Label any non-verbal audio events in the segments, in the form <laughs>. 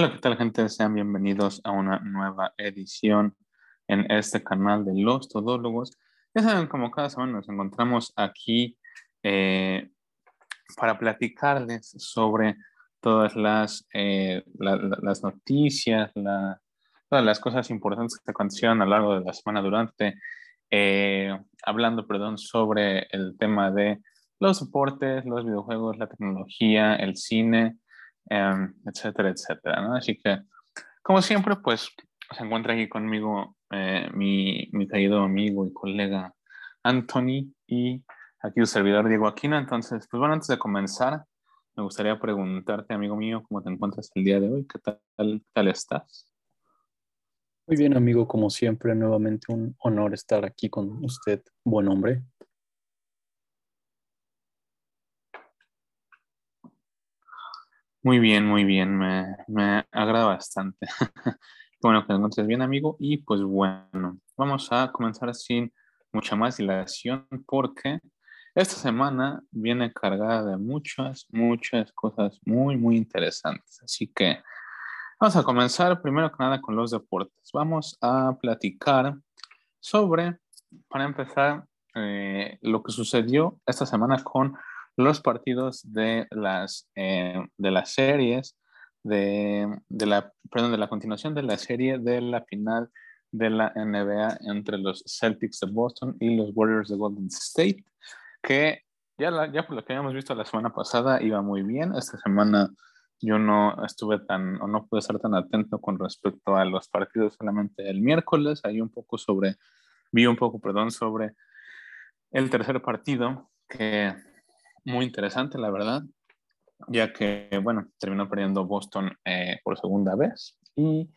Hola, ¿qué tal gente? Sean bienvenidos a una nueva edición en este canal de Los Todólogos. Ya saben, como cada semana nos encontramos aquí eh, para platicarles sobre todas las, eh, las noticias, todas las cosas importantes que acontecieron a lo largo de la semana durante, eh, hablando, perdón, sobre el tema de los deportes, los videojuegos, la tecnología, el cine, Em, etcétera, etcétera. Así que, como siempre, pues se encuentra aquí conmigo eh, mi, mi querido amigo y colega Anthony y aquí el servidor Diego Aquino. Entonces, pues bueno, antes de comenzar, me gustaría preguntarte, amigo mío, cómo te encuentras el día de hoy, qué tal, tal estás. Muy bien, amigo, como siempre, nuevamente un honor estar aquí con usted, buen hombre. Muy bien, muy bien, me, me agrada bastante. <laughs> bueno, que te encuentres bien, amigo. Y pues bueno, vamos a comenzar sin mucha más dilación porque esta semana viene cargada de muchas, muchas cosas muy, muy interesantes. Así que vamos a comenzar primero que nada con los deportes. Vamos a platicar sobre, para empezar, eh, lo que sucedió esta semana con los partidos de las, eh, de las series, de, de, la, perdón, de la continuación de la serie de la final de la NBA entre los Celtics de Boston y los Warriors de Golden State, que ya, ya por lo que habíamos visto la semana pasada iba muy bien. Esta semana yo no estuve tan, o no pude estar tan atento con respecto a los partidos solamente el miércoles, ahí un poco sobre, vi un poco, perdón, sobre el tercer partido que muy interesante, la verdad, ya que, bueno, terminó perdiendo Boston eh, por segunda vez y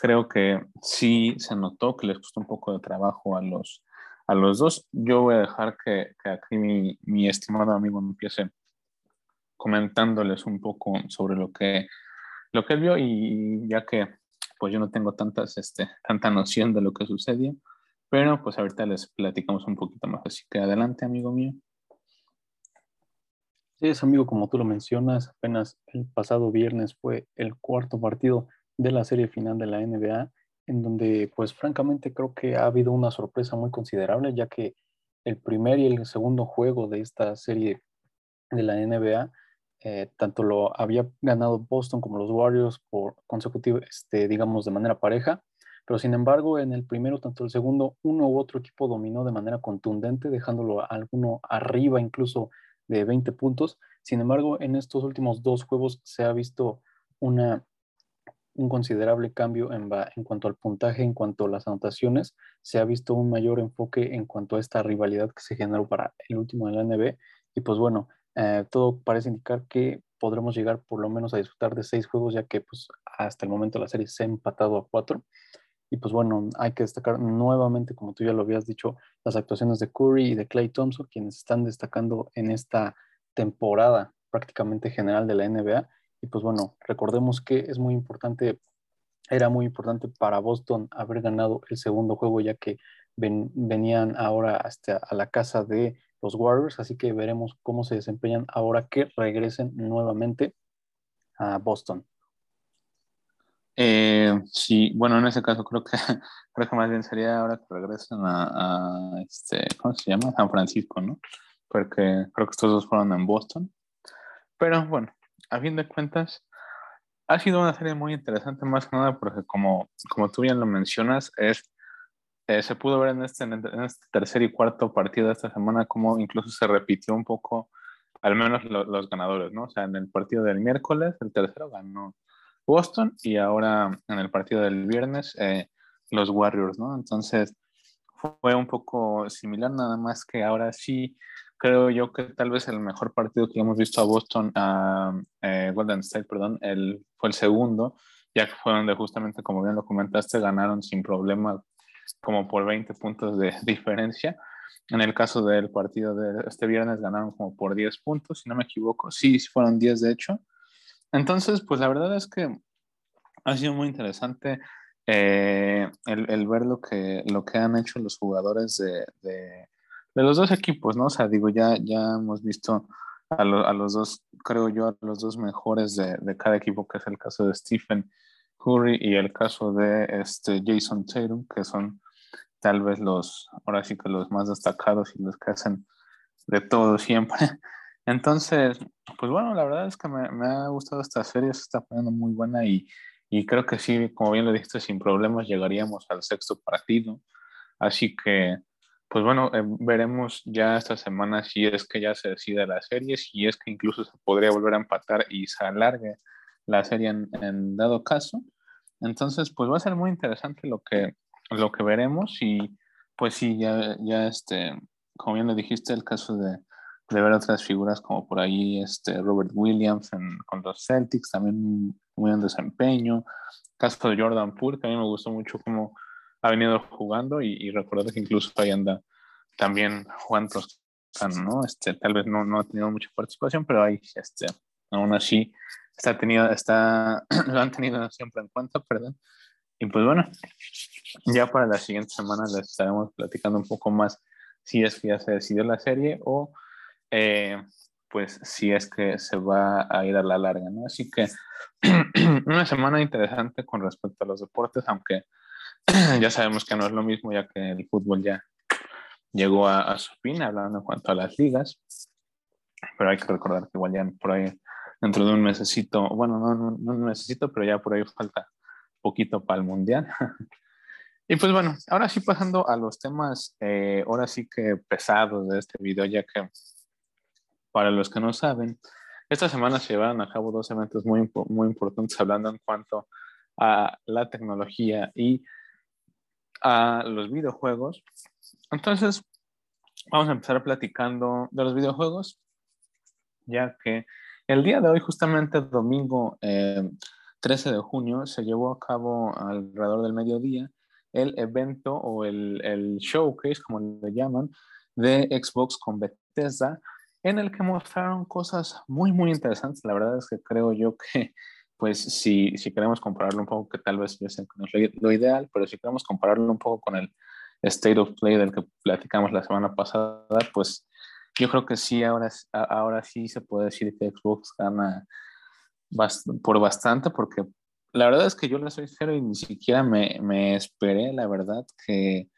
creo que sí se notó que les costó un poco de trabajo a los, a los dos. Yo voy a dejar que, que aquí mi, mi, estimado amigo empiece comentándoles un poco sobre lo que, lo que él vio y ya que pues yo no tengo tantas, este, tanta noción de lo que sucedió, pero pues ahorita les platicamos un poquito más. Así que adelante, amigo mío. Sí, es amigo, como tú lo mencionas, apenas el pasado viernes fue el cuarto partido de la serie final de la NBA, en donde pues francamente creo que ha habido una sorpresa muy considerable, ya que el primer y el segundo juego de esta serie de la NBA, eh, tanto lo había ganado Boston como los Warriors por consecutivo, este, digamos, de manera pareja, pero sin embargo en el primero, tanto el segundo, uno u otro equipo dominó de manera contundente, dejándolo a alguno arriba incluso de 20 puntos. Sin embargo, en estos últimos dos juegos se ha visto una, un considerable cambio en, en, cuanto al puntaje, en cuanto a las anotaciones. Se ha visto un mayor enfoque en cuanto a esta rivalidad que se generó para el último de la NBA. Y pues bueno, eh, todo parece indicar que podremos llegar por lo menos a disfrutar de seis juegos, ya que pues hasta el momento la serie se ha empatado a cuatro. Y pues bueno, hay que destacar nuevamente, como tú ya lo habías dicho, las actuaciones de Curry y de Clay Thompson, quienes están destacando en esta temporada prácticamente general de la NBA. Y pues bueno, recordemos que es muy importante, era muy importante para Boston haber ganado el segundo juego, ya que venían ahora hasta a la casa de los Warriors, así que veremos cómo se desempeñan ahora que regresen nuevamente a Boston. Eh, sí, bueno, en ese caso creo que <laughs> creo que más bien sería ahora que regresen a, este, ¿cómo se llama? San Francisco, ¿no? Porque creo que estos dos fueron en Boston. Pero bueno, a fin de cuentas, ha sido una serie muy interesante, más que nada porque como, como tú bien lo mencionas, es, eh, se pudo ver en este, en este tercer y cuarto partido de esta semana como incluso se repitió un poco, al menos los ganadores, ¿no? O sea, en el partido del miércoles, el tercero ganó Boston y ahora en el partido del viernes eh, los Warriors, ¿no? Entonces fue un poco similar, nada más que ahora sí creo yo que tal vez el mejor partido que hemos visto a Boston, a eh, Golden State, perdón, el, fue el segundo, ya que fue donde justamente, como bien lo comentaste, ganaron sin problema como por 20 puntos de <laughs> diferencia. En el caso del partido de este viernes ganaron como por 10 puntos, si no me equivoco. Sí, fueron 10 de hecho. Entonces, pues la verdad es que ha sido muy interesante eh, el, ver lo que, lo que han hecho los jugadores de, de, los dos equipos, ¿no? O sea, digo, ya, ya hemos visto a, a, los dos creo yo, a los dos mejores de, de, cada equipo, que es el caso de Stephen Curry y el caso de este Jason Tatum, que son tal vez los, ahora sí que los más destacados y los que hacen de todo siempre. Entonces, pues bueno, la verdad es que me, me ha gustado esta serie, se está poniendo muy buena y, y, creo que sí, como bien lo dijiste, sin problemas llegaríamos al sexto partido. Así que, pues bueno, eh, veremos ya esta semana si es que ya se decide la serie, si es que incluso se podría volver a empatar y se alargue la serie en, en dado caso. Entonces, pues va a ser muy interesante lo que, lo que veremos y pues sí, ya, ya este, como bien lo dijiste, el caso de, de ver otras figuras como por ahí este Robert Williams en, con los Celtics, también muy buen desempeño. Caso de Jordan Poole, que a mí me gustó mucho cómo ha venido jugando y, y recuerdo que incluso ahí anda también Juan Toscano, ¿no? Este, tal vez no, no ha tenido mucha participación, pero ahí, este, aún así, está tenido, está, <clears throat> lo han tenido siempre en cuenta, perdón. Y pues bueno, ya para la siguiente semana les estaremos platicando un poco más si es que ya se decidió la serie o eh, pues si es que se va a ir a la larga, ¿no? Así que <clears throat> una semana interesante con respecto a los deportes, aunque <clears throat> ya sabemos que no es lo mismo ya que el fútbol ya llegó a, su fin, hablando en cuanto a las ligas, pero hay que recordar que igual ya por ahí dentro de un necesito, bueno, no, no, no necesito, pero ya por ahí falta poquito para el mundial. <laughs> y pues bueno, ahora sí pasando a los temas, eh, ahora sí que pesados de este video, ya que para los que no saben, esta semana se llevaron a cabo dos eventos muy, muy importantes hablando en cuanto a la tecnología y a los videojuegos. Entonces, vamos a empezar platicando de los videojuegos, ya que el día de hoy, justamente domingo eh, 13 de junio, se llevó a cabo alrededor del mediodía el evento o el, el showcase, como le llaman, de Xbox con Bethesda, en el que mostraron cosas muy, muy interesantes. La verdad es que creo yo que, pues, si, si queremos compararlo un poco, que tal vez yo sé que no es lo, ideal, pero si queremos compararlo un poco con el State of Play del que platicamos la semana pasada, pues yo creo que sí, ahora, ahora sí se puede decir que Xbox gana por bastante, porque la verdad es que yo le soy cero y ni siquiera me, me esperé, la verdad, que,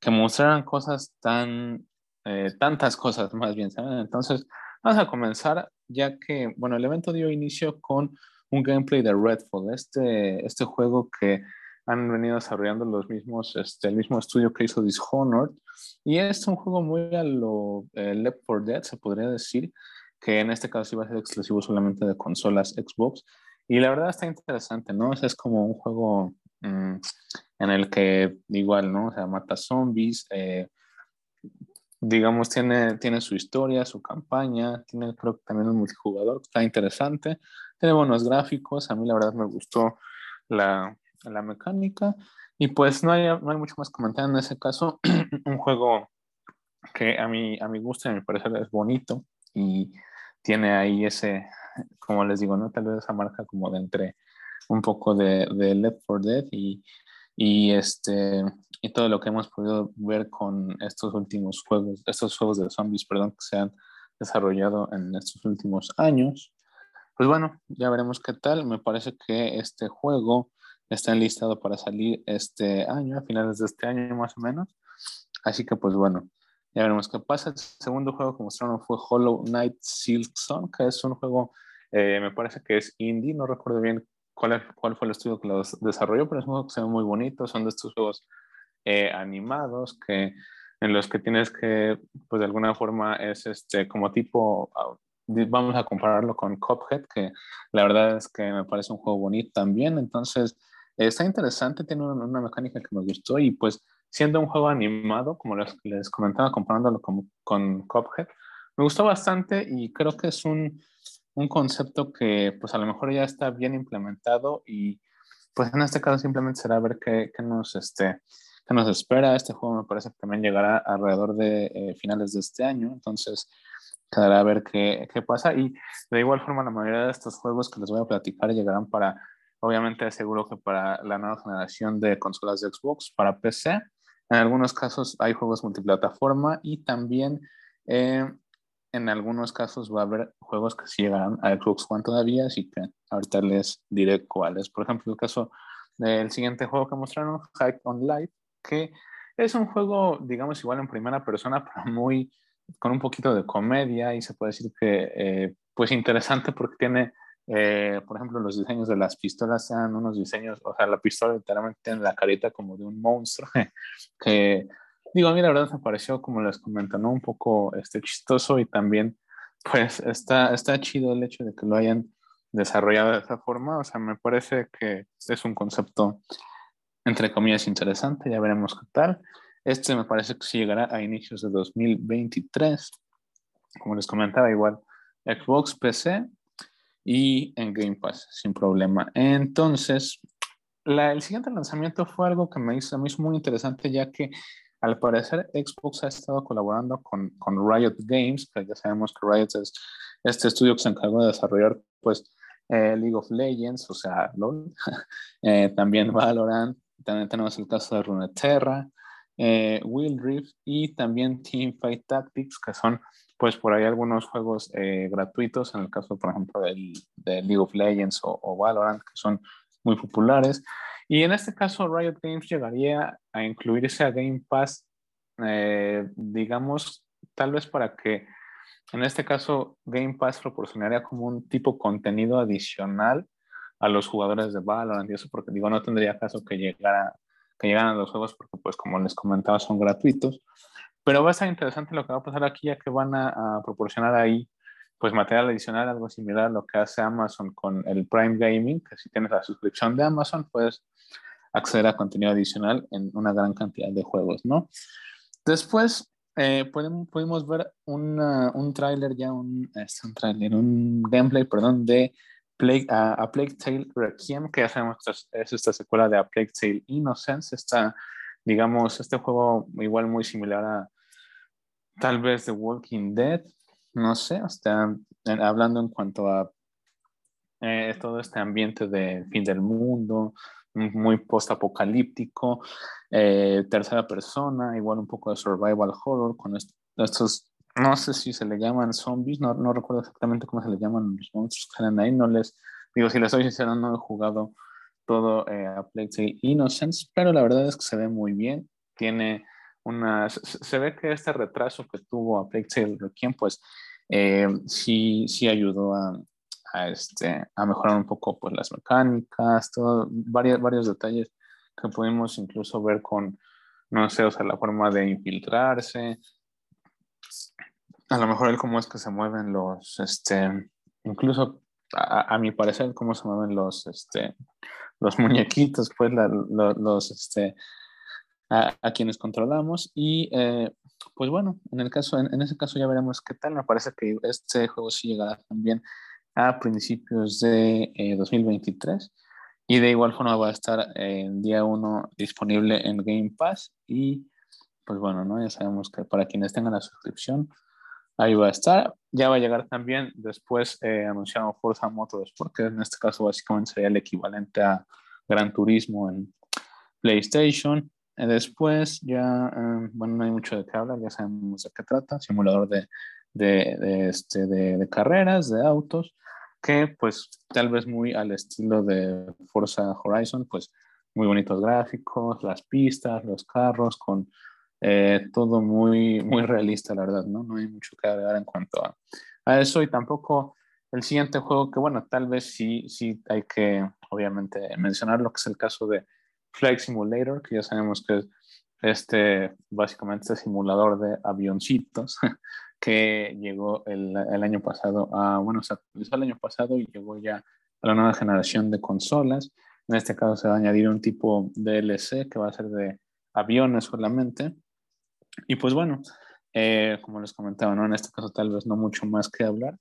que mostraran cosas tan, eh, tantas cosas más bien, ¿saben? Entonces, vamos a comenzar, ya que, bueno, el evento dio inicio con un gameplay de Redfall, este, este juego que han venido desarrollando los mismos, este, el mismo estudio que hizo Dishonored. Y es un juego muy a lo eh, Left 4 Dead, se podría decir, que en este caso iba a ser exclusivo solamente de consolas Xbox. Y la verdad está interesante, ¿no? es como un juego mmm, en el que igual, ¿no? O sea, mata zombies, eh, digamos, tiene, tiene su historia, su campaña, tiene creo que también un multijugador, está interesante, tiene buenos gráficos, a mí la verdad me gustó la, la mecánica. Y pues no hay, no hay mucho más comentar en ese caso. <clears throat> un juego que a mí, a mi gusto y a mi parecer es bonito y tiene ahí ese, como les digo, ¿no? Tal vez esa marca como de entre un poco de, de Left 4 Dead y, y, este, y todo lo que hemos podido ver con estos últimos juegos, estos juegos de zombies, perdón, que se han desarrollado en estos últimos años. Pues bueno, ya veremos qué tal. Me parece que este juego está enlistado para salir este año, a finales de este año más o menos. Así que pues bueno, ya veremos qué pasa. El segundo juego que mostraron fue Hollow Knight Silksong, que es un juego, eh, me parece que es indie, no recuerdo bien cuál, cuál fue el estudio que lo desarrolló, pero es un juego que se ve muy bonito, son de estos juegos eh, animados que en los que tienes que, pues de alguna forma es este como tipo, ah, vamos a compararlo con Cuphead, que la verdad es que me parece un juego bonito también, entonces Está interesante, tiene una, una, mecánica que me gustó y pues siendo un juego animado, como les, les comentaba, comparándolo con, con Cuphead, me gustó bastante y creo que es un, un concepto que pues a lo mejor ya está bien implementado y pues en este caso simplemente será ver qué, qué nos, este, qué nos espera. Este juego me parece que también llegará alrededor de eh, finales de este año, entonces quedará a ver qué, qué, pasa. Y de igual forma, la mayoría de estos juegos que les voy a platicar llegarán para Obviamente seguro que para la nueva generación de consolas de Xbox, para PC, en algunos casos hay juegos multiplataforma y también eh, en algunos casos va a haber juegos que sí llegarán a Xbox One todavía, así que ahorita les diré cuáles. Por ejemplo, el caso del siguiente juego que mostraron, Hike on Life, que es un juego, digamos, igual en primera persona, pero muy con un poquito de comedia y se puede decir que, eh, pues interesante porque tiene, eh, por ejemplo, los diseños de las pistolas sean unos diseños, o sea, la pistola literalmente tiene la carita como de un monstruo, <laughs> que digo, a mí la verdad me pareció, como les comenté, ¿no? Un poco este, chistoso y también, pues, está, está chido el hecho de que lo hayan desarrollado de esa forma, o sea, me parece que es un concepto, entre comillas, interesante, ya veremos qué tal. Este me parece que sí llegará a inicios de 2023. Como les comentaba, igual Xbox, PC y en Game Pass, sin problema. Entonces, el siguiente lanzamiento fue algo que me hizo, me hizo muy interesante, ya que al parecer Xbox ha estado colaborando con, Riot Games, que ya sabemos que Riot es este estudio que se encargó de desarrollar pues eh, League of Legends, o sea, LOL, <laughs> eh, también Valorant, también tenemos el caso de Runeterra, eh, Will Rift y también Team Fight Tactics, que son pues por ahí algunos juegos eh, gratuitos, en el caso por ejemplo del, de League of Legends o, Valorant, que son muy populares. Y en este caso Riot Games llegaría a incluirse a Game Pass, eh, digamos, tal vez para que en este caso Game Pass proporcionaría como un tipo contenido adicional a los jugadores de Valorant y eso porque digo, no tendría caso que llegara que llegan a los juegos porque, pues, como les comentaba, son gratuitos. Pero va a ser interesante lo que va a pasar aquí, ya que van a, proporcionar ahí, pues, material adicional, algo similar a lo que hace Amazon con el Prime Gaming, que si tienes la suscripción de Amazon, puedes acceder a contenido adicional en una gran cantidad de juegos, ¿no? Después, eh, podemos, pudimos ver un tráiler ya, un, este, un tráiler, un gameplay, perdón, de a, Plague Tale Requiem, que ya sabemos es esta secuela de A Plague Tale Innocence, está, digamos, este juego igual muy similar a tal vez The Walking Dead, no sé, hasta hablando en cuanto a eh, todo este ambiente de fin del mundo, muy post-apocalíptico, eh, tercera persona, igual un poco de survival horror, con estos no sé si se le llaman zombies, no, no recuerdo exactamente cómo se le llaman los monstruos que salen ahí, no les, digo, si les soy sincero, no he jugado todo eh, a Plague Innocence, pero la verdad es que se ve muy bien, tiene una, se, ve que este retraso que tuvo a Plague Tale Requiem, pues eh, sí, sí ayudó a, a, este, a mejorar un poco pues las mecánicas, todo, varios, varios detalles que pudimos incluso ver con, no sé, o sea, la forma de infiltrarse, a lo mejor el cómo es que se mueven los, este, incluso a, mi parecer, cómo se mueven los, este, los muñequitos, pues los, este, a, quienes controlamos. Y eh, pues bueno, en, el caso, en, ese caso ya veremos qué tal. Me parece que este juego sí llegará también a principios de 2023. Eh, y de igual forma va a estar en día 1 disponible en Game Pass. Y pues bueno, ¿no? ya sabemos que para quienes tengan la suscripción, Ahí va a estar. Ya va a llegar también después eh, anunciado Forza Motorsport, que en este caso básicamente sería el equivalente a Gran Turismo en PlayStation. Después ya, eh, bueno, no hay mucho de qué hablar, ya sabemos de qué trata, simulador de, de, de, este, de, de carreras, de autos, que pues tal vez muy al estilo de Forza Horizon, pues muy bonitos gráficos, las pistas, los carros con eh, todo muy, muy realista, la verdad, ¿no? No hay mucho que agregar en cuanto a, a, eso y tampoco el siguiente juego que, bueno, tal vez sí, sí hay que, obviamente, mencionar lo que es el caso de Flight Simulator, que ya sabemos que es este, básicamente este simulador de avioncitos <laughs> que llegó el, el año pasado a, bueno, se actualizó el año pasado y llegó ya a la nueva generación de consolas. En este caso se va a añadir un tipo DLC que va a ser de aviones solamente y pues bueno, eh, como les comentaba, ¿no? en este caso tal vez no mucho más que hablar,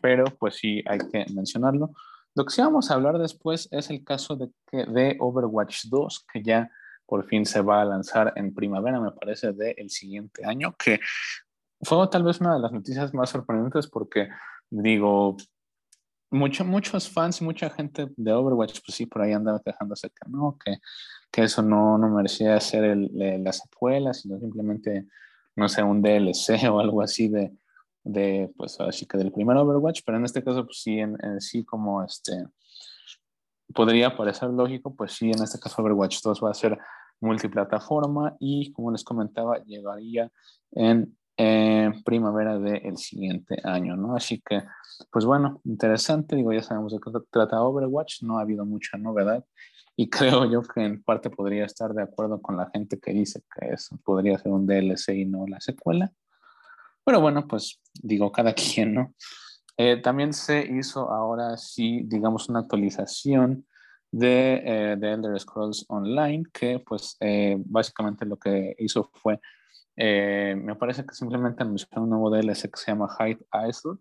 pero pues sí hay que mencionarlo. Lo que sí vamos a hablar después es el caso de, de Overwatch 2, que ya por fin se va a lanzar en primavera, me parece, del siguiente año, que fue tal vez una de las noticias más sorprendentes porque, digo, mucho, muchos fans mucha gente de Overwatch, pues sí, por ahí andaba quejándose que no, que que eso no, no merecía ser el, la secuela, sino simplemente, no sé, un DLC <laughs> o algo así de de, pues así que del primer Overwatch, pero en este caso, pues sí, en, sí como este, podría parecer lógico, pues sí, en este caso Overwatch 2 va a ser multiplataforma y como les comentaba, llegaría en primavera del siguiente año, ¿no? Así que, pues bueno, interesante, digo, ya sabemos de qué trata Overwatch, no ha habido mucha novedad y <laughs> creo yo que en parte podría estar de acuerdo con la gente que dice que eso podría ser un DLC y no la secuela. Pero bueno, pues digo, cada <laughs> quien, ¿no? Eh, también se hizo ahora sí, digamos, una actualización de, eh, de Elder Scrolls Online, que pues eh, básicamente lo que hizo fue, me parece que simplemente anunció un nuevo DLC que se llama Hide Isle,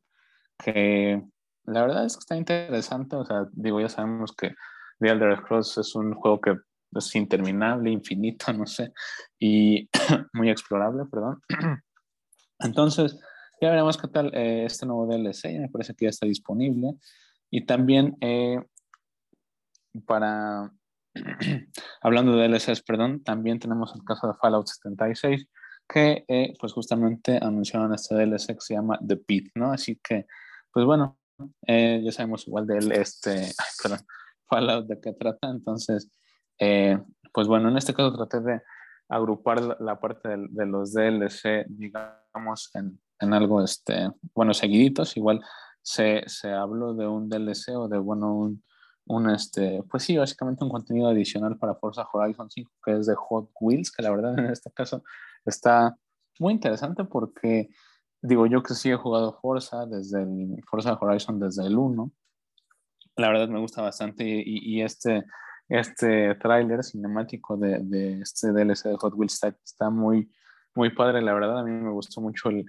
que la verdad es que está interesante, o sea, digo, ya sabemos que The Elder Scrolls es un juego que es interminable, infinito, <laughs> no sé, y <coughs> muy explorable, perdón. <clears throat> Entonces, ya veremos qué tal eh, este nuevo DLC, me parece que ya está disponible. Y también eh, para, <clears throat> hablando de DLCs, perdón, también tenemos el caso de Fallout 76, que eh, pues justamente anunciaron este DLC que se llama The Pit, ¿no? Así que, pues bueno, ya sabemos igual de él, este, <laughs> Fallout de qué trata, entonces, pues bueno, en este caso traté de agrupar la, parte de, los DLC, digamos, en, en, algo, este, bueno, seguiditos, igual se, se, habló de un DLC o de, bueno, un, un, este, pues sí, básicamente un contenido adicional para Forza Horizon 5, que es de Hot Wheels, que la verdad en este caso está muy interesante porque, digo, yo que sí he jugado Forza desde el Forza Horizon desde el 1, la verdad me gusta bastante y, y este este tráiler cinemático de, de, este DLC de Hot Wheels está, muy, muy padre, la verdad. A mí me gustó mucho el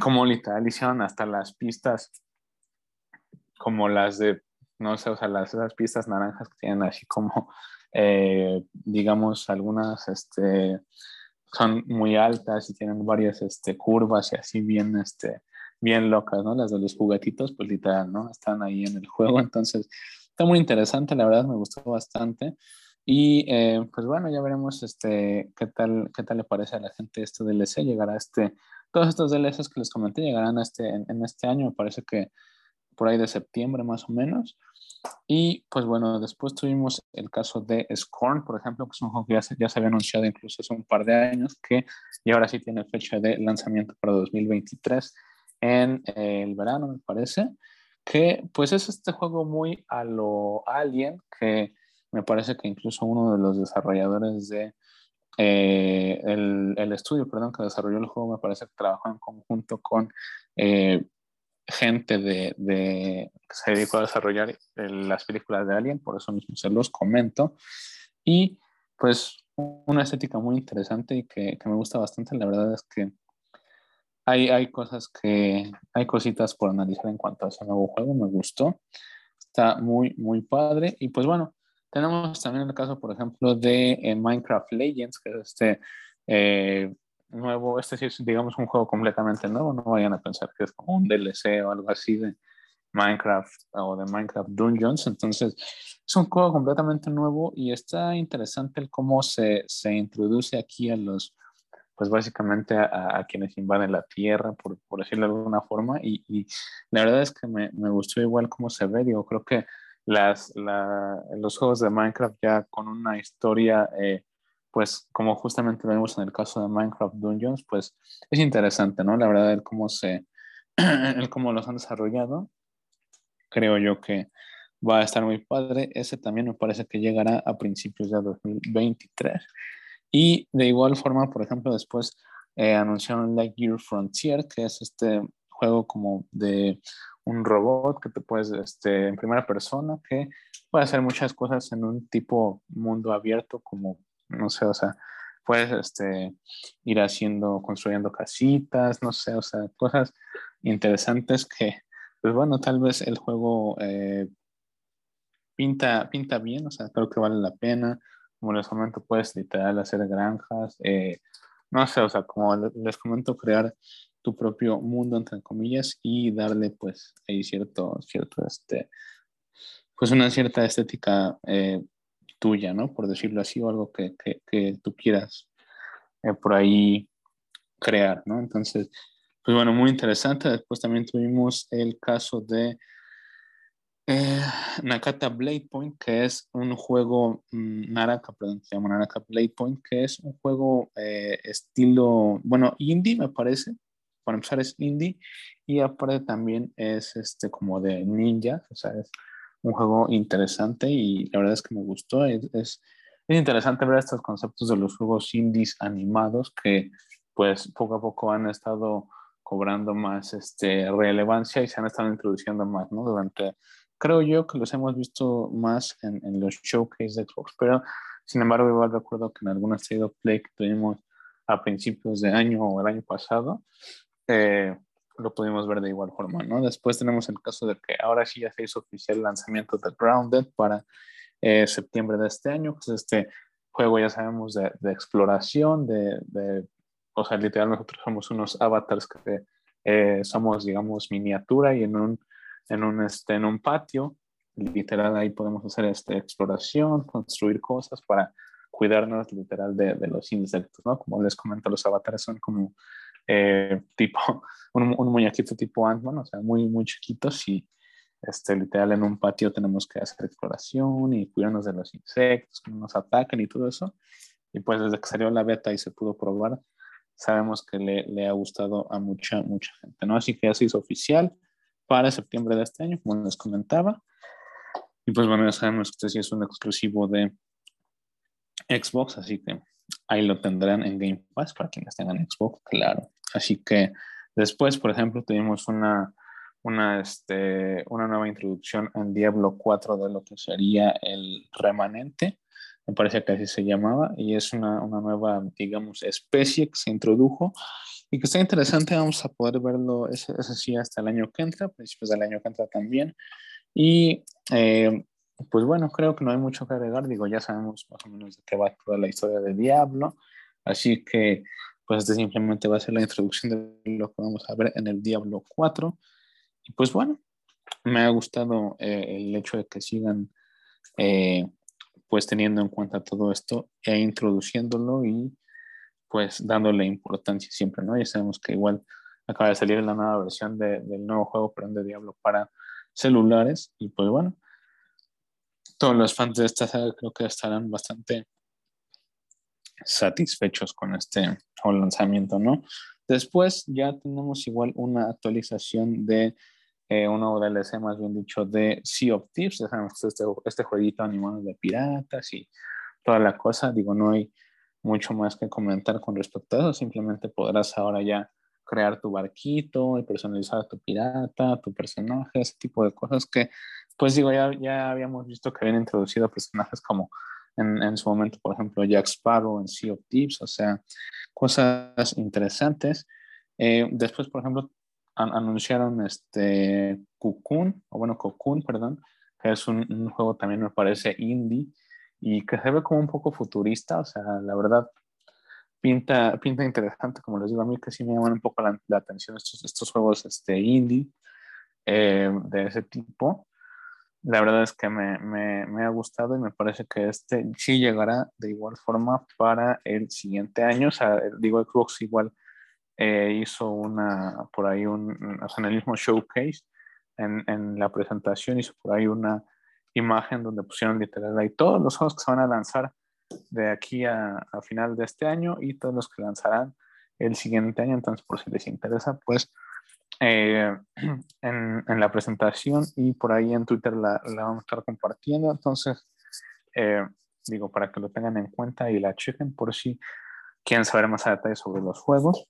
cómo literal hicieron hasta las pistas como las de, no sé, o sea, las, esas pistas naranjas que tienen así como, <laughs> eh, digamos, algunas, este, son muy altas y tienen varias, este, curvas y así bien, este, bien locas, ¿no? Las de los juguetitos, pues literal, ¿no? Están ahí en el juego, <laughs> entonces Está muy interesante, la verdad me gustó bastante. Y eh, pues bueno, ya veremos este, qué, tal, qué tal le parece a la gente este DLC. Llegará este, todos estos DLCs que les comenté llegarán este, en, este año, me parece que por ahí de septiembre más o menos. Y pues bueno, después tuvimos el caso de Scorn, por ejemplo, que es un juego que ya se, ya se había anunciado incluso hace un par de años, que y ahora sí tiene fecha de lanzamiento para 2023 en el verano, me parece que pues es este juego muy a lo Alien, que me parece que incluso uno de los desarrolladores de eh, el, el, estudio, perdón, que desarrolló el juego, me parece que trabajó en conjunto con eh, gente de, de, que se dedicó a desarrollar las películas de Alien, por eso mismo se los comento. Y pues una estética muy interesante y que, que me gusta bastante, la verdad es que hay, hay cosas que, hay cositas por analizar en cuanto a ese nuevo juego, me gustó, está muy, muy padre. Y pues bueno, tenemos también el caso, por ejemplo, de eh, Minecraft Legends, que es este eh, nuevo, este sí es, digamos, un juego completamente nuevo, no vayan a pensar que es como un DLC o algo así de Minecraft o de Minecraft Dungeons, entonces es un juego completamente nuevo y está interesante el cómo se, se introduce aquí a los pues básicamente a, quienes invaden la tierra, por, por, decirlo de alguna forma, y, y la verdad es que me, me, gustó igual cómo se ve, digo, creo que las, la, los juegos de Minecraft ya con una historia, eh, pues como justamente vemos en el caso de Minecraft Dungeons, pues es interesante, ¿no? La verdad, el cómo se, <clears throat> el cómo los han desarrollado, creo yo que va a estar muy padre. Ese también me parece que llegará a principios de 2023. Y de igual forma, por ejemplo, después eh, anunciaron Lightyear Frontier, que es este juego como de un robot que te puedes, este, en primera persona, que puede hacer muchas cosas en un tipo mundo abierto, como, no sé, o sea, puedes este, ir haciendo, construyendo casitas, no sé, o sea, cosas interesantes que, pues bueno, tal vez el juego eh, pinta, pinta bien, o sea, creo que vale la pena. Como les comento, puedes literal hacer granjas, eh, no sé, o sea, como les comento, crear tu propio mundo, entre comillas, y darle pues ahí cierto, cierto, este, pues una cierta estética eh, tuya, ¿no? Por decirlo así, o algo que, que, tú quieras eh, por ahí crear, ¿no? Entonces, pues bueno, muy interesante. Después también tuvimos el caso de eh, Nakata Blade Point, que es un juego, mm, Naraka, perdón, se llama Naraka Blade Point, que es un juego eh, estilo, bueno, indie me parece, para empezar es indie, y aparte también es este como de ninja, o sea, es un juego interesante y la verdad es que me gustó, es, es, interesante ver estos conceptos de los juegos indies animados que pues poco a poco han estado cobrando más este, relevancia y se han estado introduciendo más, ¿no? Durante creo yo que los hemos visto más en, en los showcases de Xbox, pero sin embargo igual recuerdo que en alguna State of Play que tuvimos a principios de año o el año pasado, eh, lo pudimos ver de igual forma, ¿no? Después tenemos el caso de que ahora sí ya se hizo oficial el lanzamiento de Grounded para eh, septiembre de este año, pues este juego ya sabemos de, de exploración, de, de, o sea, literal nosotros somos unos avatars que eh, somos, digamos, miniatura y en un en un, este, en un patio. Literal, ahí podemos hacer este, exploración, construir cosas para cuidarnos literal de, de los insectos, ¿no? Como les comento, los avatares son como eh, <laughs> tipo, un, un, muñequito tipo Ant-Man, o sea, muy, muy chiquitos y este, literal en un patio tenemos que hacer exploración y cuidarnos de los insectos que nos atacan y todo eso. Y pues desde que salió la beta y se pudo probar, sabemos que le, le ha gustado a mucha, mucha gente, ¿no? Así que ya se hizo oficial para septiembre de este año, como les comentaba. Y pues bueno, ya sabemos que este sí es un exclusivo de Xbox, así que ahí lo tendrán en Game Pass para quienes tengan Xbox, claro. Así que después, por ejemplo, tuvimos una, una, este, una nueva introducción en Diablo 4 de lo que sería el remanente, me parece que así se llamaba, y es una, una nueva, digamos, especie que se introdujo y que está interesante, vamos a poder verlo, ese, ese sí, hasta el año que entra, principios del año que entra también. Y eh, pues bueno, creo que no hay mucho que agregar, digo, ya sabemos más o menos de qué va toda la historia de Diablo, así que pues este simplemente va a ser la introducción de lo que vamos a ver en el Diablo 4. Y pues bueno, me ha gustado eh, el hecho de que sigan eh, pues teniendo en cuenta todo esto e introduciéndolo y pues dándole importancia siempre, ¿no? Ya sabemos que igual acaba de salir la nueva versión de, del nuevo juego, perdón, de Diablo para celulares y pues bueno, todos los fans de esta saga creo que estarán bastante satisfechos con este lanzamiento, ¿no? Después ya tenemos igual una actualización de eh, un nuevo DLC, más bien dicho, de Sea of Thieves, este, este jueguito animado de piratas y toda la cosa, digo, no hay mucho más que comentar con respecto a eso. Simplemente podrás ahora ya crear tu barquito y personalizar a tu pirata, tu personaje, ese tipo de cosas que, pues digo, ya, ya habíamos visto que habían introducido personajes como en, en, su momento, por ejemplo, Jack Sparrow en Sea of Thieves, o sea, cosas interesantes. Eh, después, por ejemplo, an anunciaron este Cocoon, o bueno, Cocoon, perdón, que es un, juego también me parece indie, y que se ve como un poco futurista, o sea, la verdad pinta, pinta interesante, como les digo a mí, que sí me llaman un poco la, la atención estos, estos juegos este, indie eh, de ese tipo. La verdad es que me, me, me, ha gustado y me parece que este sí llegará de igual forma para el siguiente año. O sea, digo, Xbox igual eh, hizo una, por ahí un, o sea, en el mismo showcase, en, en la presentación hizo por ahí una imagen donde pusieron literal ahí todos los juegos que se van a lanzar de aquí a, a, final de este año y todos los que lanzarán el siguiente año. Entonces, por si les interesa, pues eh, <clears throat> en, en, la presentación y por ahí en Twitter la, la vamos a estar compartiendo. Entonces, eh, digo, para que lo tengan en cuenta y la chequen por si quieren saber más a detalle sobre los juegos.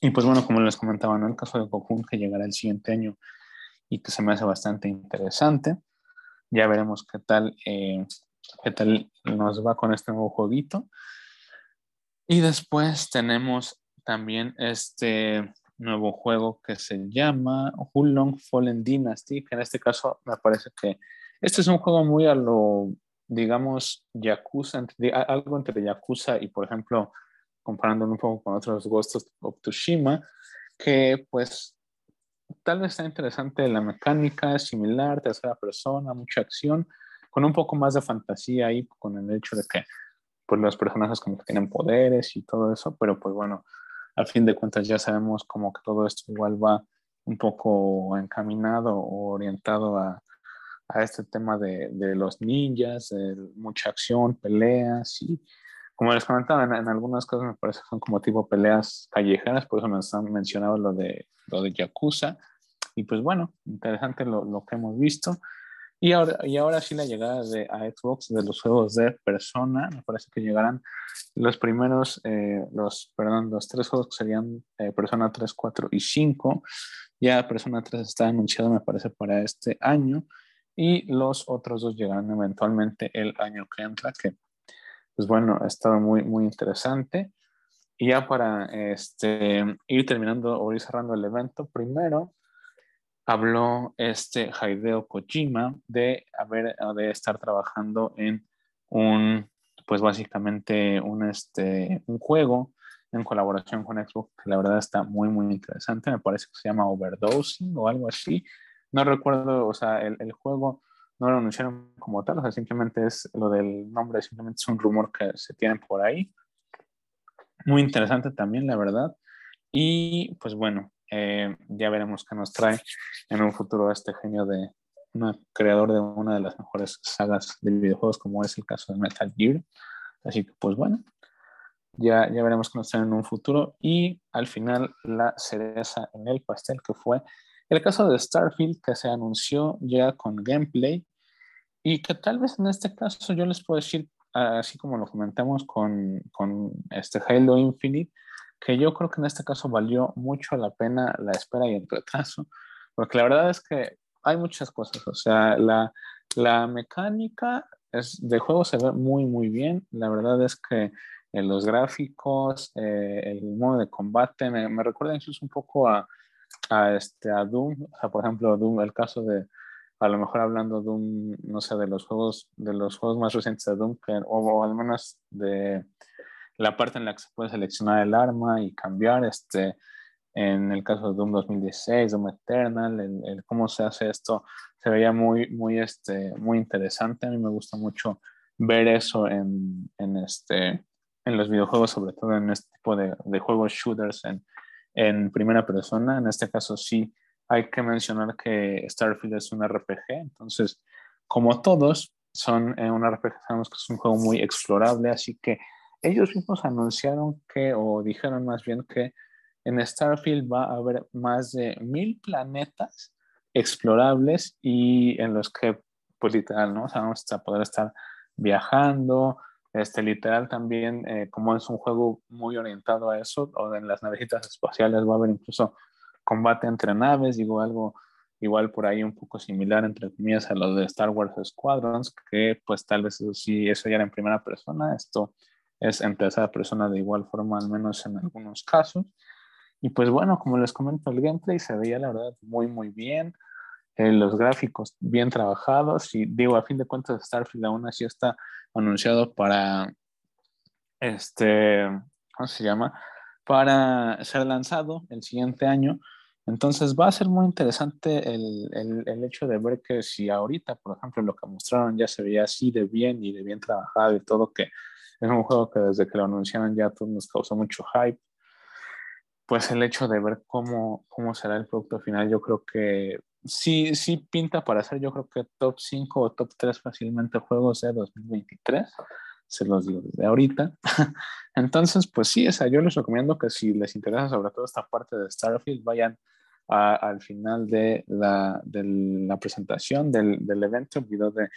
Y pues bueno, como les comentaba, ¿no? el caso de Cocoon que llegará el siguiente año y que se me hace bastante interesante. Ya veremos qué tal, eh, qué tal nos va con este nuevo jueguito. Y después tenemos también este nuevo juego que se llama Hulong Fallen Dynasty, que en este caso me parece que este es un juego muy a lo, digamos, Yakuza, algo entre Yakuza y, por ejemplo, comparándolo un poco con otros Ghost of Tsushima, que pues tal vez está interesante la mecánica, es similar, tercera persona, mucha acción, con un poco más de fantasía ahí, con el hecho de que pues, los personajes como que tienen poderes y todo eso, pero pues bueno, a fin de cuentas ya sabemos como que todo esto igual va un poco encaminado o orientado a, a este tema de, de los ninjas, mucha acción, peleas y como les comentaba, en, algunas cosas me parece que son como tipo peleas callejeras, por eso me han mencionado lo de, lo de Yakuza. Y pues bueno, interesante lo, lo, que hemos visto. Y ahora, y ahora sí la llegada de, a Xbox de los juegos de Persona, me parece que llegarán los primeros, eh, los, perdón, los tres juegos que serían eh, Persona 3, 4 y 5. Ya Persona 3 está anunciado, me parece, para este año. Y los otros dos llegarán eventualmente el año que entra, que pues bueno, ha estado muy, muy interesante. Y ya para este, ir terminando o ir cerrando el evento, primero habló este Hideo Kojima de, haber, de estar trabajando en un, pues básicamente un, este, un juego en colaboración con Xbox, que la verdad está muy, muy interesante. Me parece que se llama Overdosing o algo así. No recuerdo, o sea, el, el juego no lo anunciaron como tal, o sea, simplemente es lo del nombre, simplemente es un rumor que se tiene por ahí. Muy interesante también, la verdad. Y pues bueno, eh, ya veremos qué nos trae en un futuro este genio de un creador de una de las mejores sagas de videojuegos, como es el caso de Metal Gear. Así que pues bueno, ya, ya veremos qué nos trae en un futuro. Y al final, la cereza en el pastel, que fue el caso de Starfield, que se anunció ya con gameplay y que tal vez en este caso yo les puedo decir, así como lo comentamos con, con este Halo Infinite, que yo creo que en este caso valió mucho la pena la espera y el retraso, porque la verdad es que hay muchas cosas, o sea, la, la mecánica es, de juego se ve muy, muy bien, la verdad es que eh, los gráficos, eh, el modo de combate, me, me recuerda incluso un poco a, a, este, a Doom, o sea, por ejemplo, Doom, el caso de, a lo mejor hablando de un, no sé, de los juegos, de los juegos más recientes de Doom, o, al menos de la parte en la que se puede seleccionar el arma y cambiar, este, en el caso de Doom 2016, Doom Eternal, el, cómo se hace esto, se veía muy, muy, este, muy interesante. A mí me gusta mucho ver eso en, en, este, en los videojuegos, sobre todo en este tipo de, de juegos shooters en, en primera persona. En este caso sí hay que mencionar que Starfield es un RPG, entonces, como todos, son eh, un RPG, sabemos que es un juego muy explorable, así que ellos mismos anunciaron que, o dijeron más bien que en Starfield va a haber más de mil planetas explorables y en los que, pues literal, ¿no? O sea, vamos a poder estar viajando, este, literal también, eh, como es un juego muy orientado a eso, o en las navejitas espaciales va a haber incluso combate entre naves, digo algo igual por ahí un poco similar entre comillas a lo de Star Wars Squadrons, que pues tal vez eso sí, eso ya era en primera persona, esto es en tercera persona de igual forma, al menos en algunos casos. Y pues bueno, como les comento, el gameplay se veía la verdad muy, muy bien. Eh, los gráficos bien trabajados y digo, a fin de cuentas, Starfield aún así está anunciado para, este, ¿cómo se llama? Para ser lanzado el siguiente año. Entonces va a ser muy interesante el, el, el, hecho de ver que si ahorita, por ejemplo, lo que mostraron ya se veía así de bien y de bien trabajado y todo, que es un juego que desde que lo anunciaron ya nos causó mucho hype, pues el hecho de ver cómo, cómo será el producto final, yo creo que sí, sí pinta para ser, yo creo que top 5 o top 3 fácilmente juegos de 2023 se los digo desde ahorita. <laughs> Entonces, pues sí, esa, yo les recomiendo que si les interesa sobre todo esta parte de Starfield, vayan al final de la, de la presentación del, del, evento, video de,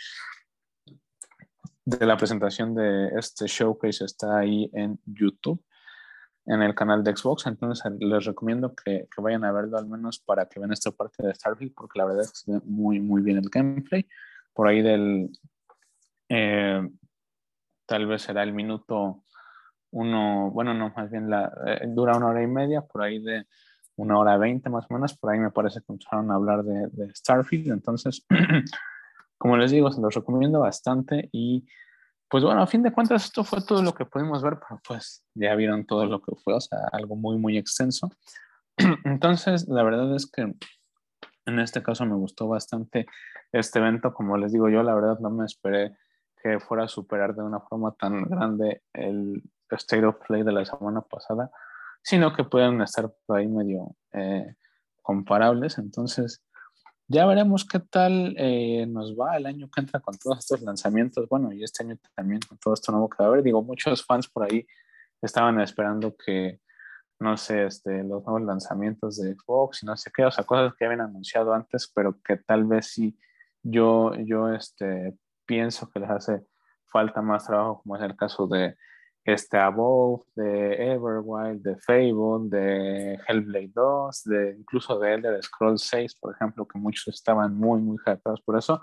de la presentación de este showcase está ahí en YouTube, en el canal de Xbox, entonces les recomiendo que, que vayan a verlo al menos para que vean esta parte de Starfield, porque la verdad es que se ve muy, muy bien el gameplay. Por ahí del... Eh, tal vez será el minuto uno, bueno, no, más bien la, eh, dura una hora y media, por ahí de una hora veinte más o menos, por ahí me parece que empezaron a hablar de, de Starfield, entonces, <clears throat> como les digo, se los recomiendo bastante y pues bueno, a fin de cuentas esto fue todo lo que pudimos ver, pero pues ya vieron todo lo que fue, o sea, algo muy, muy extenso. <clears throat> Entonces, la verdad es que en este caso me gustó bastante este evento, como les digo yo, la verdad no me esperé que fuera a superar de una forma tan grande el State of Play de la semana pasada. sino que pueden estar por ahí medio eh, comparables. Entonces, ya veremos qué tal eh, nos va el año que entra con todos estos lanzamientos. Bueno, y este año también con todo esto nuevo que va a haber. Digo, muchos fans por ahí estaban esperando que, no sé, este, los nuevos lanzamientos de Xbox y no sé qué, o sea, cosas que habían anunciado antes, pero que tal vez sí yo, yo este, pienso que les hace falta más trabajo, como es el caso de este Above, de Everwild, de Fable, de Hellblade 2, de incluso de Elder Scrolls 6, por ejemplo, que muchos estaban muy, muy hypados por eso,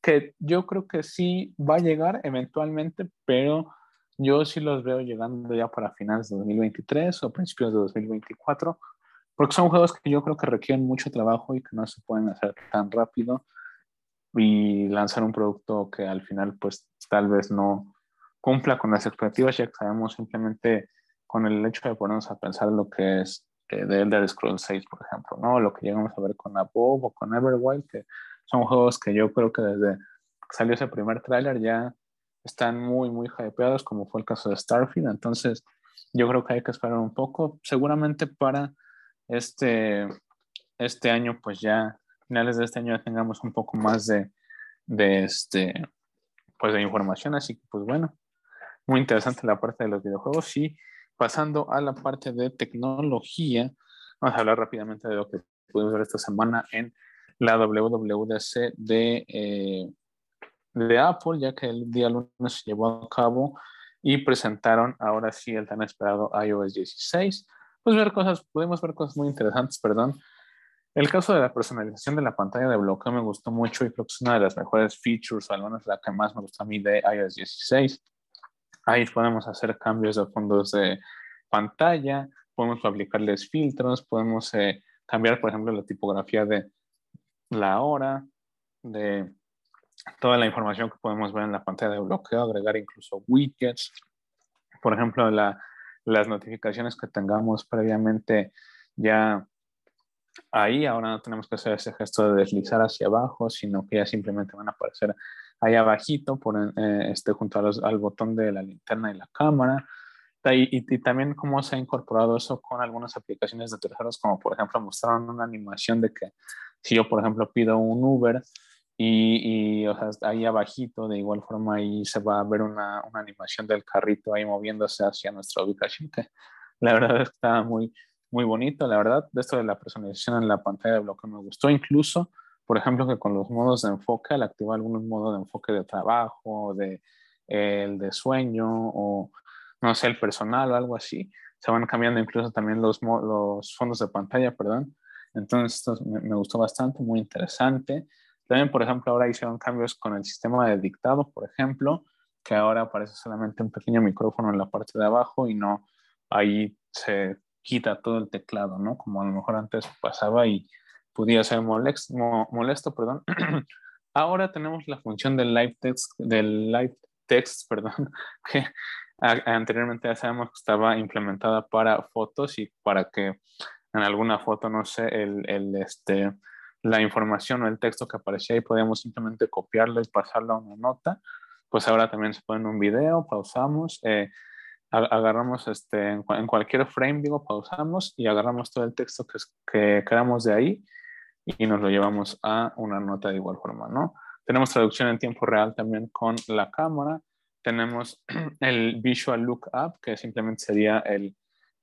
que yo creo que sí va a llegar eventualmente, pero yo sí los veo llegando ya para finales de 2023 o principios de 2024, porque son juegos que yo creo que requieren mucho trabajo y que no se pueden hacer tan rápido y lanzar un producto que al final pues tal vez no cumpla con las expectativas, ya que sabemos simplemente con el hecho de ponernos a pensar lo que es eh, de Elder Scrolls 6, por ejemplo, ¿no? Lo que llegamos a ver con Above o con Everwild, que son juegos que yo creo que desde que salió ese primer tráiler ya están muy, muy hypeados, como fue el caso de Starfield. Entonces, yo creo que hay que esperar un poco. Seguramente para este, este año, pues ya, finales de este año, ya tengamos un poco más de, de, este, pues de información. Así que, pues bueno, muy interesante la parte de los videojuegos. Y pasando a la parte de tecnología, vamos a hablar rápidamente de lo que pudimos ver esta semana en la WWDC de, eh, de Apple, ya que el día lunes se llevó a cabo y presentaron ahora sí el tan esperado iOS 16. Pues ver cosas, podemos ver cosas muy interesantes, perdón. El caso de la personalización de la pantalla de bloqueo me gustó mucho y creo que es una de las mejores features, o al menos la que más me gusta a mí de iOS 16. Ahí podemos hacer cambios de fondos de pantalla, podemos aplicarles filtros, podemos eh, cambiar, por ejemplo, la tipografía de la hora, de toda la información que podemos ver en la pantalla de bloqueo, agregar incluso widgets, por ejemplo, las notificaciones que tengamos previamente ya ahí, ahora no tenemos que hacer ese gesto de deslizar hacia abajo, sino que ya simplemente van a aparecer ahí abajito, por, eh, este, junto al botón de la linterna y la cámara. Y, y, también cómo se ha incorporado eso con algunas aplicaciones de terceros, como por ejemplo mostraron una animación de que si yo, por ejemplo, pido un Uber, y, o sea, ahí abajito, de igual forma, ahí se va a ver una, una, animación del carrito ahí moviéndose hacia nuestra ubicación, que la verdad está muy, muy bonito, la verdad. De esto de la personalización en la pantalla de bloque me gustó, incluso, por ejemplo, que con los modos de enfoque, al activar algún modo de enfoque de trabajo, de, el de sueño, o no sé, el personal o algo así, se van cambiando incluso también los, los fondos de pantalla, perdón. Entonces, esto me, me gustó bastante, muy interesante. También, por ejemplo, ahora hicieron cambios con el sistema de dictado, por ejemplo, que ahora aparece solamente un pequeño micrófono en la parte de abajo y no ahí se quita todo el teclado, ¿no? Como a lo mejor antes pasaba y podía ser molesto, molesto perdón. <clears throat> ahora tenemos la función del live text, del live text, <laughs> perdón, que anteriormente ya sabemos que estaba implementada para fotos y para que en alguna foto, no sé, el, el este, la información o el texto que aparecía y podíamos simplemente copiarlo y pasarlo a una nota, pues ahora también se pone en un video, pausamos, eh, agarramos este, en, cualquier frame, digo, pausamos y agarramos todo el texto que, que queramos de ahí y nos lo llevamos a una nota de igual forma, ¿no? Tenemos traducción en tiempo real también con la cámara. Tenemos <clears throat> el Visual Lookup, que simplemente sería el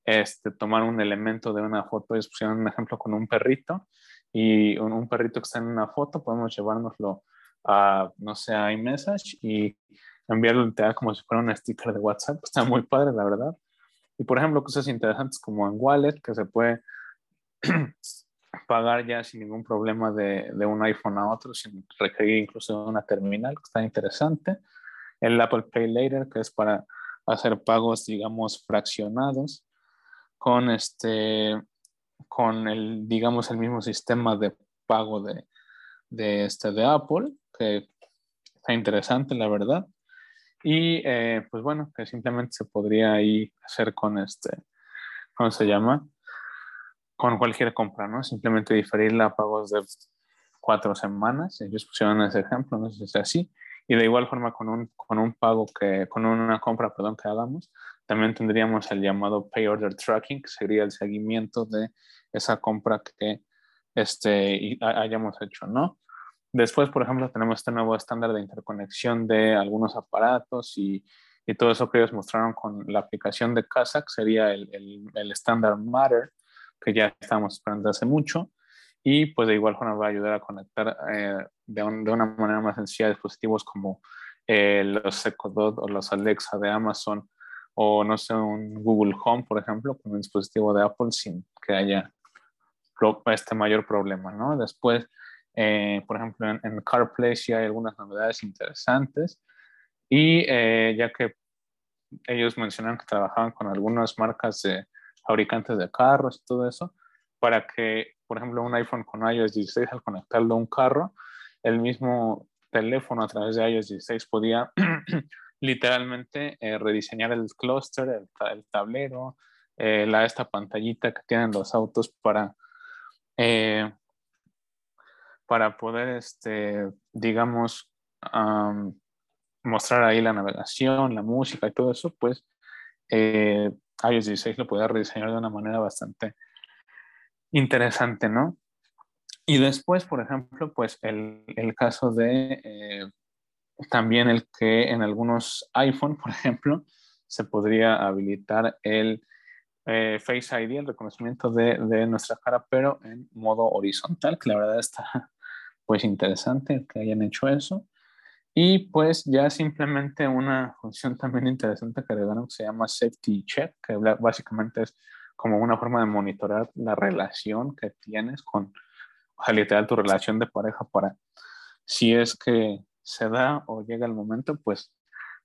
este, tomar un elemento de una foto y pusieron un ejemplo con un perrito y un, perrito que está en una foto, podemos llevárnoslo a, no sé, a iMessage y enviarlo literal como si fuera un sticker de WhatsApp. <laughs> Está muy padre, la verdad. Y por ejemplo, cosas interesantes como en Wallet, que se puede <clears throat> pagar ya sin ningún problema de, de, un iPhone a otro, sin requerir incluso una terminal, que está interesante. El Apple Pay Later, que es para hacer pagos, digamos, fraccionados, con este con el, digamos, el mismo sistema de pago de, de, este, de Apple, que está interesante, la verdad. Y eh, pues bueno, que simplemente se podría ahí hacer con este, ¿cómo se llama? Con cualquier compra, ¿no? Simplemente diferirla a pagos de cuatro semanas. Ellos pusieron ese ejemplo, no sé si es así. Y de igual forma con un, con un pago que, con una compra, perdón, que hagamos, También tendríamos el llamado Pay Order Tracking, que sería el seguimiento de esa compra que este, hayamos hecho, ¿no? Después, por ejemplo, tenemos este nuevo estándar de interconexión de algunos aparatos y, y todo eso que ellos mostraron con la aplicación de Kazakh sería el, el, estándar Matter, que ya estamos esperando hace mucho. Y pues de igual forma va a ayudar a conectar eh, de, una manera más sencilla dispositivos como eh, los Echo Dot o los Alexa de Amazon o no sé, un Google Home, por ejemplo, con un dispositivo de Apple sin que haya este mayor problema, ¿no? Después, eh, por ejemplo, en, CarPlay sí hay algunas novedades interesantes y ya que ellos mencionaron que trabajaban con algunas marcas de fabricantes de carros todo eso, para que, por ejemplo, un iPhone con iOS 16 al conectarlo a un carro, el mismo teléfono a través de iOS 16 podía <clears throat> literalmente eh, rediseñar el clúster, el, tablero, la, esta pantallita que tienen los autos para eh, para poder, este, digamos, mostrar ahí la navegación, la música y todo eso, pues eh, iOS 16 lo puede rediseñar de una manera bastante interesante, ¿no? Y después, por ejemplo, pues el, el caso de eh, también el que en algunos iPhone, por ejemplo, se podría habilitar el eh, Face ID, el reconocimiento de, de, nuestra cara, pero en modo horizontal, que la verdad está pues interesante que hayan hecho eso. Y pues ya simplemente una función también interesante que agregaron que se llama Safety Check, que básicamente es como una forma de monitorar la relación que tienes con, o sea, literal, tu relación de pareja para si es que se da o llega el momento, pues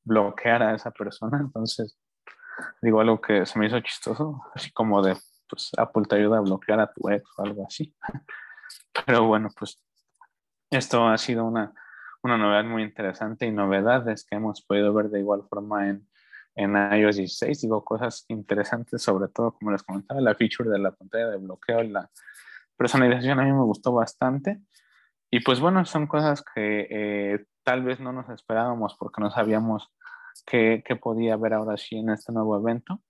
bloquear a esa persona. Entonces, digo algo que se me hizo chistoso, así como de, pues Apple te ayuda a bloquear a tu ex o algo así. <laughs> Pero bueno, pues esto ha sido una, una novedad muy interesante y novedades que hemos podido ver de igual forma en, en iOS 16. Digo, cosas interesantes, sobre todo, como les comentaba, la feature de la pantalla de bloqueo y la personalización a mí me gustó bastante. Y pues bueno, son cosas que eh, tal vez no nos esperábamos porque no sabíamos que, podía haber ahora sí en este nuevo evento.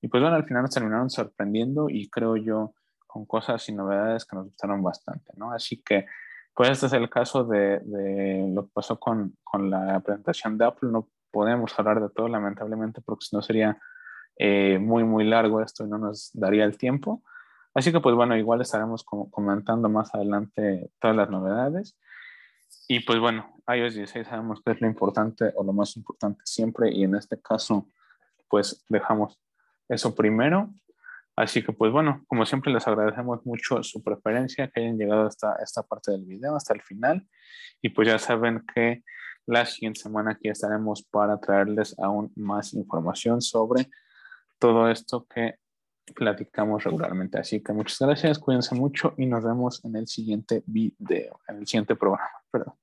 Y pues bueno, al final nos terminaron sorprendiendo y creo yo con cosas y novedades que nos gustaron bastante, ¿no? Así que, pues este es el caso de, de lo que pasó con, con, la presentación de Apple. No podemos hablar de todo, lamentablemente, porque si no sería eh, muy, muy largo esto y no nos daría el tiempo. Así que, pues bueno, igual estaremos comentando más adelante todas las novedades. Y pues bueno, iOS 16 sabemos que es lo importante o lo más importante siempre y en este caso pues dejamos eso primero. Así que pues bueno, como siempre les agradecemos mucho su preferencia, que hayan llegado hasta esta parte del video, hasta el final. Y pues ya saben que la siguiente semana aquí estaremos para traerles aún más información sobre todo esto que platicamos regularmente. Así que muchas gracias, cuídense mucho y nos vemos en el siguiente video, en el siguiente programa. Perdón.